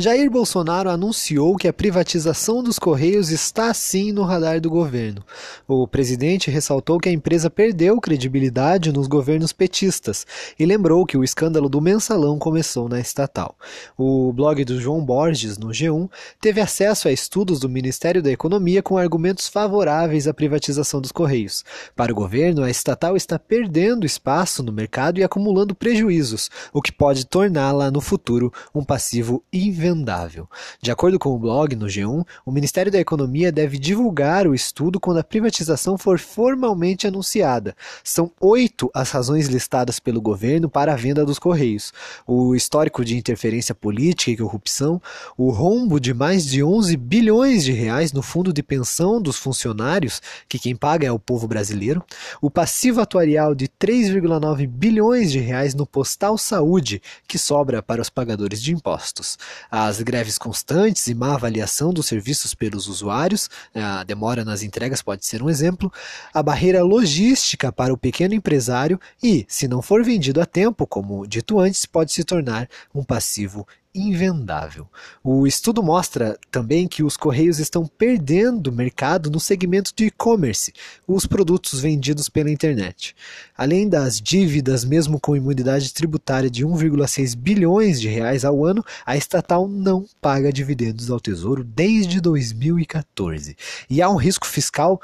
Jair Bolsonaro anunciou que a privatização dos Correios está sim no radar do governo. O presidente ressaltou que a empresa perdeu credibilidade nos governos petistas e lembrou que o escândalo do mensalão começou na estatal. O blog do João Borges, no G1, teve acesso a estudos do Ministério da Economia com argumentos favoráveis à privatização dos Correios. Para o governo, a estatal está perdendo espaço no mercado e acumulando prejuízos, o que pode torná-la no futuro um passivo inventável De acordo com o blog no G1, o Ministério da Economia deve divulgar o estudo quando a privatização for formalmente anunciada. São oito as razões listadas pelo governo para a venda dos Correios: o histórico de interferência política e corrupção, o rombo de mais de 11 bilhões de reais no fundo de pensão dos funcionários, que quem paga é o povo brasileiro, o passivo atuarial de 3,9 bilhões de reais no Postal Saúde, que sobra para os pagadores de impostos as greves constantes e má avaliação dos serviços pelos usuários, né, a demora nas entregas pode ser um exemplo, a barreira logística para o pequeno empresário e, se não for vendido a tempo, como dito antes, pode se tornar um passivo invendável. O estudo mostra também que os Correios estão perdendo mercado no segmento de e-commerce, os produtos vendidos pela internet. Além das dívidas, mesmo com imunidade tributária de 1,6 bilhões de reais ao ano, a estatal não paga dividendos ao Tesouro desde 2014. E há um risco fiscal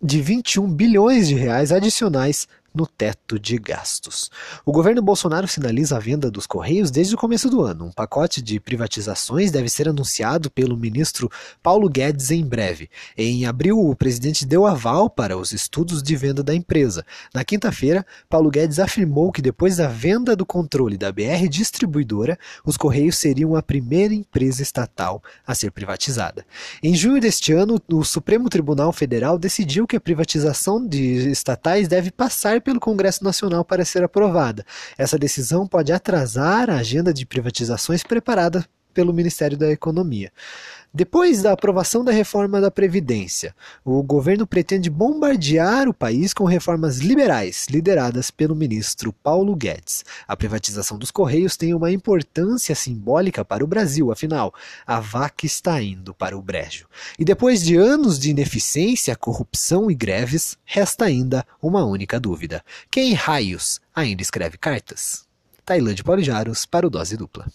de 21 bilhões de reais adicionais no teto de gastos. O governo Bolsonaro sinaliza a venda dos Correios desde o começo do ano. Um pacote de privatizações deve ser anunciado pelo ministro Paulo Guedes em breve. Em abril, o presidente deu aval para os estudos de venda da empresa. Na quinta-feira, Paulo Guedes afirmou que depois da venda do controle da BR Distribuidora, os Correios seriam a primeira empresa estatal a ser privatizada. Em junho deste ano, o Supremo Tribunal Federal decidiu que a privatização de estatais deve passar pelo Congresso Nacional para ser aprovada. Essa decisão pode atrasar a agenda de privatizações preparada pelo Ministério da Economia. Depois da aprovação da reforma da Previdência, o governo pretende bombardear o país com reformas liberais, lideradas pelo ministro Paulo Guedes. A privatização dos Correios tem uma importância simbólica para o Brasil, afinal, a vaca está indo para o brejo. E depois de anos de ineficiência, corrupção e greves, resta ainda uma única dúvida: quem raios ainda escreve cartas? Tailândia Polijaros para o Dose Dupla.